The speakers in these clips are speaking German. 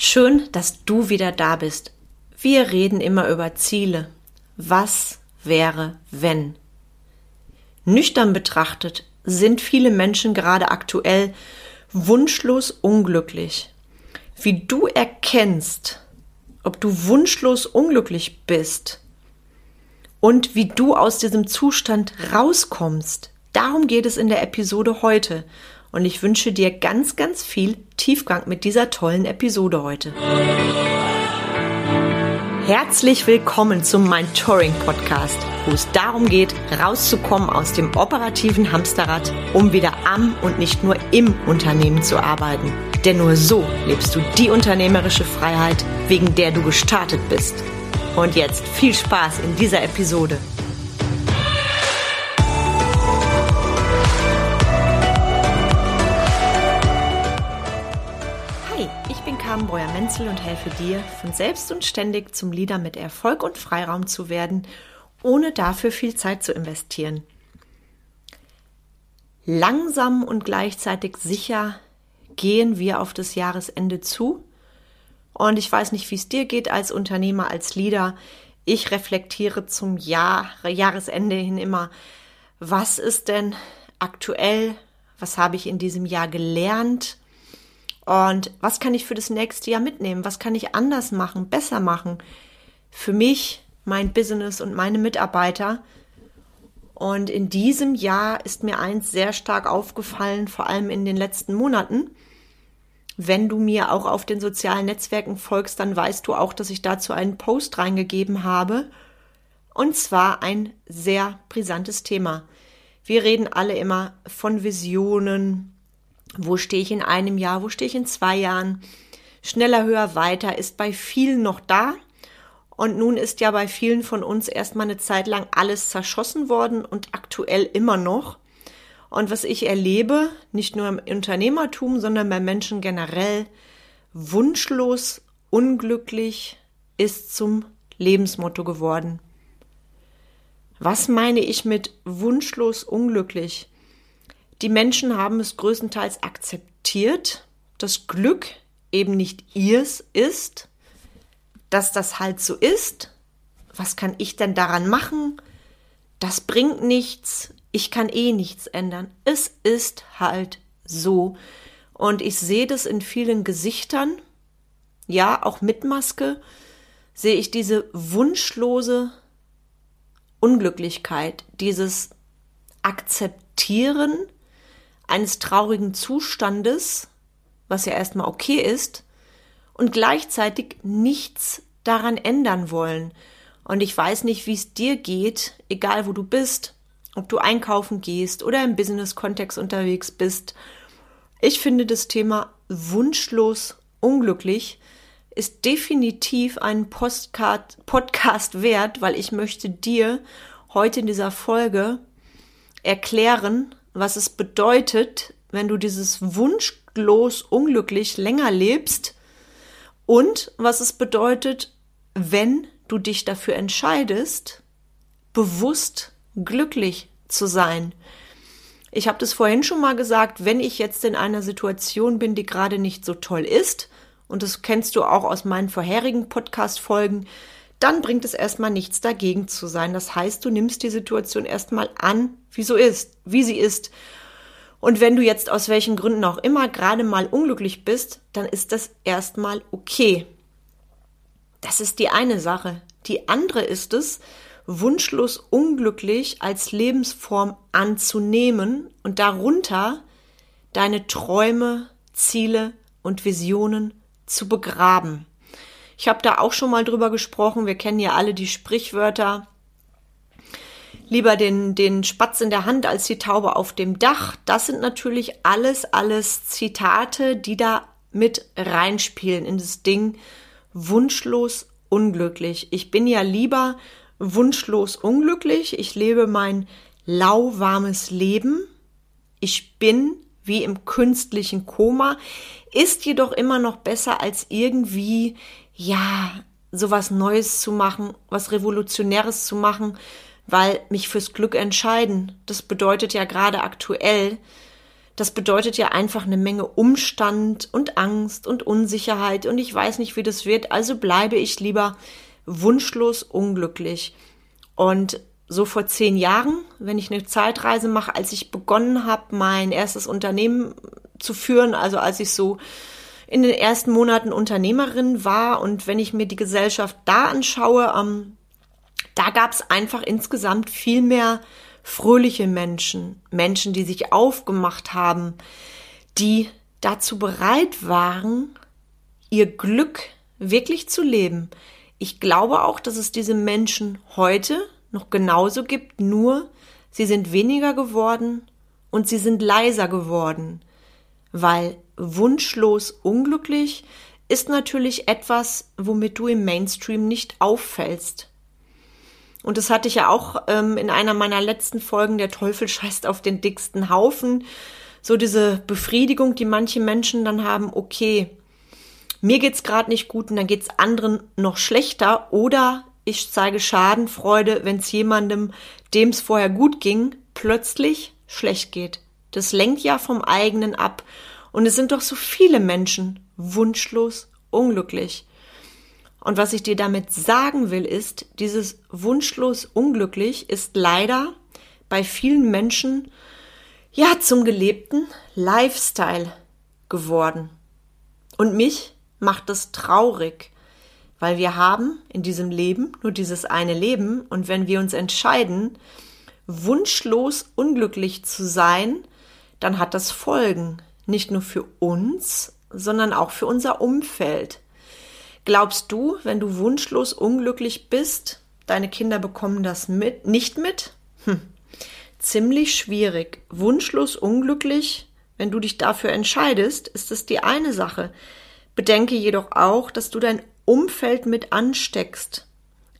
Schön, dass du wieder da bist. Wir reden immer über Ziele. Was wäre, wenn? Nüchtern betrachtet sind viele Menschen gerade aktuell wunschlos unglücklich. Wie du erkennst, ob du wunschlos unglücklich bist und wie du aus diesem Zustand rauskommst, darum geht es in der Episode heute. Und ich wünsche dir ganz, ganz viel Tiefgang mit dieser tollen Episode heute. Herzlich willkommen zum Mind Touring Podcast, wo es darum geht, rauszukommen aus dem operativen Hamsterrad, um wieder am und nicht nur im Unternehmen zu arbeiten. Denn nur so lebst du die unternehmerische Freiheit, wegen der du gestartet bist. Und jetzt viel Spaß in dieser Episode. Carmen Breuer-Menzel und helfe dir, von selbst und ständig zum Leader mit Erfolg und Freiraum zu werden, ohne dafür viel Zeit zu investieren. Langsam und gleichzeitig sicher gehen wir auf das Jahresende zu. Und ich weiß nicht, wie es dir geht als Unternehmer, als Leader. Ich reflektiere zum Jahr, Jahresende hin immer, was ist denn aktuell? Was habe ich in diesem Jahr gelernt? Und was kann ich für das nächste Jahr mitnehmen? Was kann ich anders machen, besser machen? Für mich, mein Business und meine Mitarbeiter. Und in diesem Jahr ist mir eins sehr stark aufgefallen, vor allem in den letzten Monaten. Wenn du mir auch auf den sozialen Netzwerken folgst, dann weißt du auch, dass ich dazu einen Post reingegeben habe. Und zwar ein sehr brisantes Thema. Wir reden alle immer von Visionen, wo stehe ich in einem Jahr? Wo stehe ich in zwei Jahren? Schneller, höher, weiter ist bei vielen noch da. Und nun ist ja bei vielen von uns erstmal eine Zeit lang alles zerschossen worden und aktuell immer noch. Und was ich erlebe, nicht nur im Unternehmertum, sondern bei Menschen generell, wunschlos, unglücklich ist zum Lebensmotto geworden. Was meine ich mit wunschlos unglücklich? Die Menschen haben es größtenteils akzeptiert, dass Glück eben nicht ihrs ist, dass das halt so ist. Was kann ich denn daran machen? Das bringt nichts. Ich kann eh nichts ändern. Es ist halt so. Und ich sehe das in vielen Gesichtern. Ja, auch mit Maske sehe ich diese wunschlose Unglücklichkeit, dieses Akzeptieren, eines traurigen Zustandes, was ja erstmal okay ist, und gleichzeitig nichts daran ändern wollen. Und ich weiß nicht, wie es dir geht, egal wo du bist, ob du einkaufen gehst oder im Business-Kontext unterwegs bist. Ich finde das Thema wunschlos unglücklich ist definitiv ein Postcard Podcast wert, weil ich möchte dir heute in dieser Folge erklären, was es bedeutet, wenn du dieses wunschlos unglücklich länger lebst und was es bedeutet, wenn du dich dafür entscheidest, bewusst glücklich zu sein. Ich habe das vorhin schon mal gesagt, wenn ich jetzt in einer Situation bin, die gerade nicht so toll ist, und das kennst du auch aus meinen vorherigen Podcast-Folgen, dann bringt es erstmal nichts dagegen zu sein. Das heißt, du nimmst die Situation erstmal an, wie so ist, wie sie ist. Und wenn du jetzt aus welchen Gründen auch immer gerade mal unglücklich bist, dann ist das erstmal okay. Das ist die eine Sache. Die andere ist es, wunschlos unglücklich als Lebensform anzunehmen und darunter deine Träume, Ziele und Visionen zu begraben. Ich habe da auch schon mal drüber gesprochen. Wir kennen ja alle die Sprichwörter. Lieber den, den Spatz in der Hand als die Taube auf dem Dach. Das sind natürlich alles, alles Zitate, die da mit reinspielen in das Ding. Wunschlos unglücklich. Ich bin ja lieber wunschlos unglücklich. Ich lebe mein lauwarmes Leben. Ich bin wie im künstlichen Koma, ist jedoch immer noch besser als irgendwie ja, sowas Neues zu machen, was Revolutionäres zu machen, weil mich fürs Glück entscheiden. Das bedeutet ja gerade aktuell, das bedeutet ja einfach eine Menge Umstand und Angst und Unsicherheit und ich weiß nicht, wie das wird, also bleibe ich lieber wunschlos unglücklich. Und so vor zehn Jahren, wenn ich eine Zeitreise mache, als ich begonnen habe, mein erstes Unternehmen zu führen, also als ich so in den ersten Monaten Unternehmerin war und wenn ich mir die Gesellschaft da anschaue, ähm, da gab es einfach insgesamt viel mehr fröhliche Menschen, Menschen, die sich aufgemacht haben, die dazu bereit waren, ihr Glück wirklich zu leben. Ich glaube auch, dass es diese Menschen heute noch genauso gibt, nur sie sind weniger geworden und sie sind leiser geworden, weil wunschlos unglücklich ist natürlich etwas, womit du im Mainstream nicht auffällst. Und das hatte ich ja auch ähm, in einer meiner letzten Folgen, der Teufel scheißt auf den dicksten Haufen. So diese Befriedigung, die manche Menschen dann haben, okay, mir geht's gerade nicht gut und dann geht's anderen noch schlechter oder ich zeige Schadenfreude, wenn es jemandem, dem es vorher gut ging, plötzlich schlecht geht. Das lenkt ja vom eigenen ab. Und es sind doch so viele Menschen wunschlos unglücklich. Und was ich dir damit sagen will, ist, dieses wunschlos unglücklich ist leider bei vielen Menschen ja zum gelebten Lifestyle geworden. Und mich macht das traurig, weil wir haben in diesem Leben nur dieses eine Leben und wenn wir uns entscheiden, wunschlos unglücklich zu sein, dann hat das Folgen, nicht nur für uns, sondern auch für unser Umfeld. Glaubst du, wenn du wunschlos unglücklich bist, deine Kinder bekommen das mit, nicht mit? Hm. Ziemlich schwierig. Wunschlos unglücklich, wenn du dich dafür entscheidest, ist es die eine Sache. Bedenke jedoch auch, dass du dein Umfeld mit ansteckst.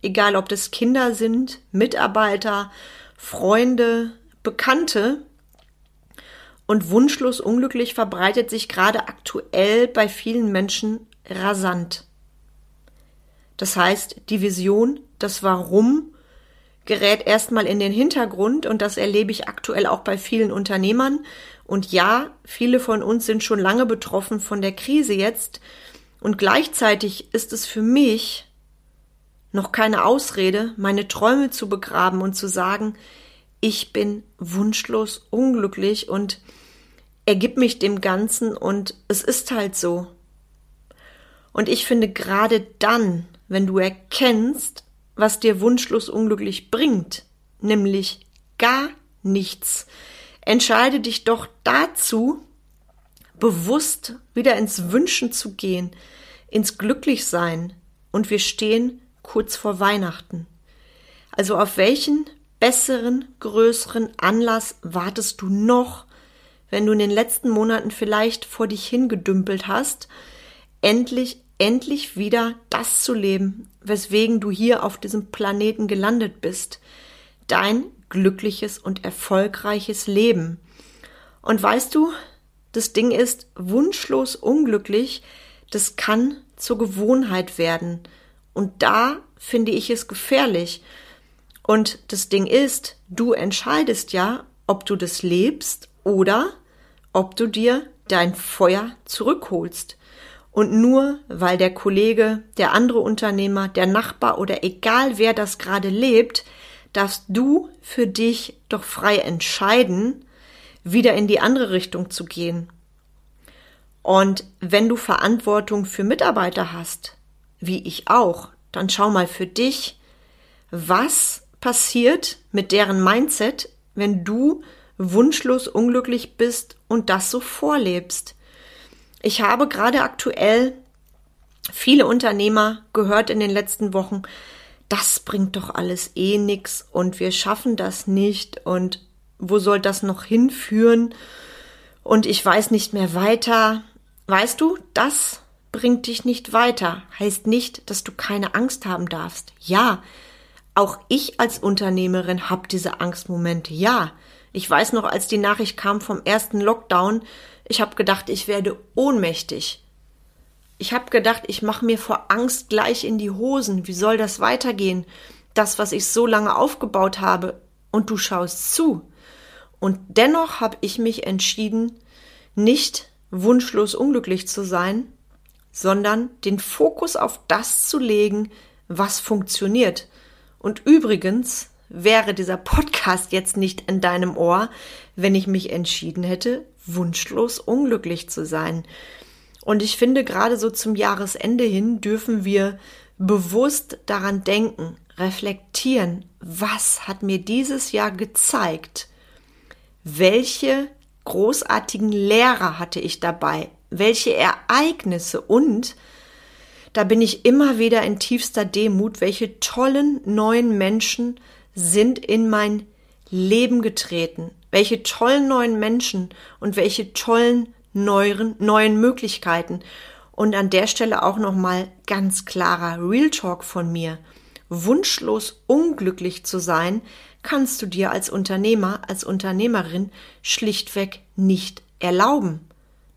Egal ob das Kinder sind, Mitarbeiter, Freunde, Bekannte. Und wunschlos unglücklich verbreitet sich gerade aktuell bei vielen Menschen rasant. Das heißt, die Vision, das Warum gerät erstmal in den Hintergrund und das erlebe ich aktuell auch bei vielen Unternehmern. Und ja, viele von uns sind schon lange betroffen von der Krise jetzt. Und gleichzeitig ist es für mich noch keine Ausrede, meine Träume zu begraben und zu sagen, ich bin wunschlos unglücklich und ergib mich dem Ganzen und es ist halt so. Und ich finde gerade dann, wenn du erkennst, was dir wunschlos unglücklich bringt, nämlich gar nichts. Entscheide dich doch dazu, bewusst wieder ins Wünschen zu gehen, ins Glücklichsein. Und wir stehen kurz vor Weihnachten. Also auf welchen besseren, größeren Anlass wartest du noch, wenn du in den letzten Monaten vielleicht vor dich hingedümpelt hast, endlich endlich wieder das zu leben, weswegen du hier auf diesem Planeten gelandet bist. Dein glückliches und erfolgreiches Leben. Und weißt du, das Ding ist wunschlos unglücklich, das kann zur Gewohnheit werden. Und da finde ich es gefährlich. Und das Ding ist, du entscheidest ja, ob du das lebst oder ob du dir dein Feuer zurückholst. Und nur weil der Kollege, der andere Unternehmer, der Nachbar oder egal wer das gerade lebt, darfst du für dich doch frei entscheiden, wieder in die andere Richtung zu gehen. Und wenn du Verantwortung für Mitarbeiter hast, wie ich auch, dann schau mal für dich, was passiert mit deren Mindset, wenn du wunschlos unglücklich bist und das so vorlebst. Ich habe gerade aktuell viele Unternehmer gehört in den letzten Wochen, das bringt doch alles eh nix und wir schaffen das nicht und wo soll das noch hinführen und ich weiß nicht mehr weiter. Weißt du, das bringt dich nicht weiter, heißt nicht, dass du keine Angst haben darfst. Ja, auch ich als Unternehmerin habe diese Angstmomente. Ja, ich weiß noch, als die Nachricht kam vom ersten Lockdown, ich habe gedacht, ich werde ohnmächtig. Ich habe gedacht, ich mache mir vor Angst gleich in die Hosen. Wie soll das weitergehen? Das, was ich so lange aufgebaut habe. Und du schaust zu. Und dennoch habe ich mich entschieden, nicht wunschlos unglücklich zu sein, sondern den Fokus auf das zu legen, was funktioniert. Und übrigens wäre dieser Podcast jetzt nicht in deinem Ohr, wenn ich mich entschieden hätte, wunschlos unglücklich zu sein. Und ich finde, gerade so zum Jahresende hin dürfen wir bewusst daran denken, reflektieren, was hat mir dieses Jahr gezeigt? Welche großartigen Lehrer hatte ich dabei? Welche Ereignisse und da bin ich immer wieder in tiefster Demut, welche tollen neuen Menschen sind in mein Leben getreten. Welche tollen neuen Menschen und welche tollen neuen, neuen Möglichkeiten. Und an der Stelle auch nochmal ganz klarer Real Talk von mir. Wunschlos unglücklich zu sein, kannst du dir als Unternehmer, als Unternehmerin schlichtweg nicht erlauben.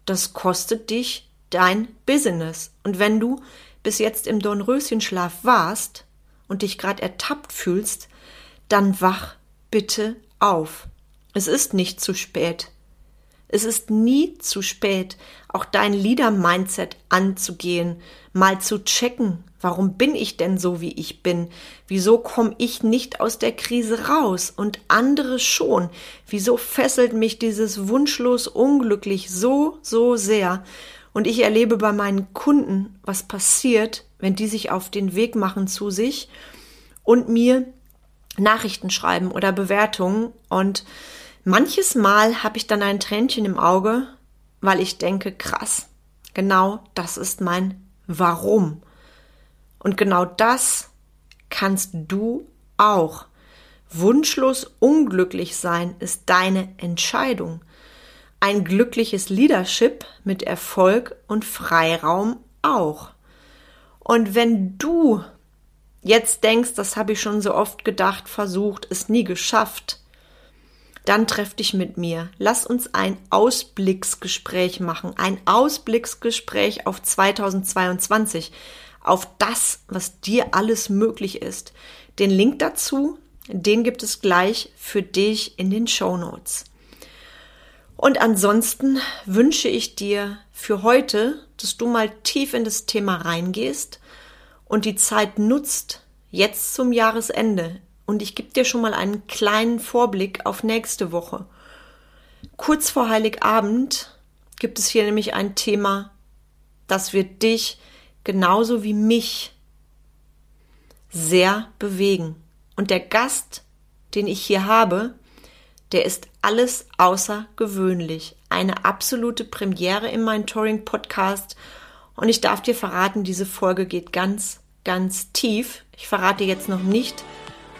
Das kostet dich dein Business. Und wenn du bis jetzt im Dornröschenschlaf warst und dich gerade ertappt fühlst, dann wach bitte auf. Es ist nicht zu spät. Es ist nie zu spät, auch dein Leader-Mindset anzugehen, mal zu checken, warum bin ich denn so, wie ich bin? Wieso komme ich nicht aus der Krise raus und andere schon? Wieso fesselt mich dieses wunschlos unglücklich so, so sehr? Und ich erlebe bei meinen Kunden, was passiert, wenn die sich auf den Weg machen zu sich und mir Nachrichten schreiben oder Bewertungen und Manches Mal habe ich dann ein Tränchen im Auge, weil ich denke, krass, genau das ist mein Warum. Und genau das kannst du auch. Wunschlos unglücklich sein ist deine Entscheidung. Ein glückliches Leadership mit Erfolg und Freiraum auch. Und wenn du jetzt denkst, das habe ich schon so oft gedacht, versucht, es nie geschafft, dann treff dich mit mir. Lass uns ein Ausblicksgespräch machen. Ein Ausblicksgespräch auf 2022. Auf das, was dir alles möglich ist. Den Link dazu, den gibt es gleich für dich in den Show Notes. Und ansonsten wünsche ich dir für heute, dass du mal tief in das Thema reingehst und die Zeit nutzt, jetzt zum Jahresende, und ich gebe dir schon mal einen kleinen Vorblick auf nächste Woche. Kurz vor Heiligabend gibt es hier nämlich ein Thema, das wird dich genauso wie mich sehr bewegen. Und der Gast, den ich hier habe, der ist alles außergewöhnlich. Eine absolute Premiere in meinem Touring Podcast. Und ich darf dir verraten, diese Folge geht ganz, ganz tief. Ich verrate jetzt noch nicht,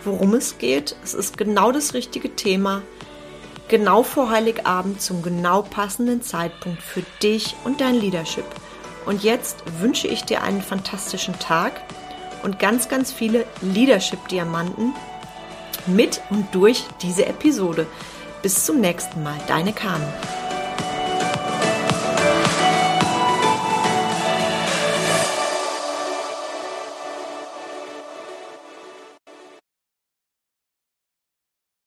worum es geht. Es ist genau das richtige Thema, genau vor Heiligabend zum genau passenden Zeitpunkt für dich und dein Leadership. Und jetzt wünsche ich dir einen fantastischen Tag und ganz, ganz viele Leadership-Diamanten mit und durch diese Episode. Bis zum nächsten Mal, deine Carmen.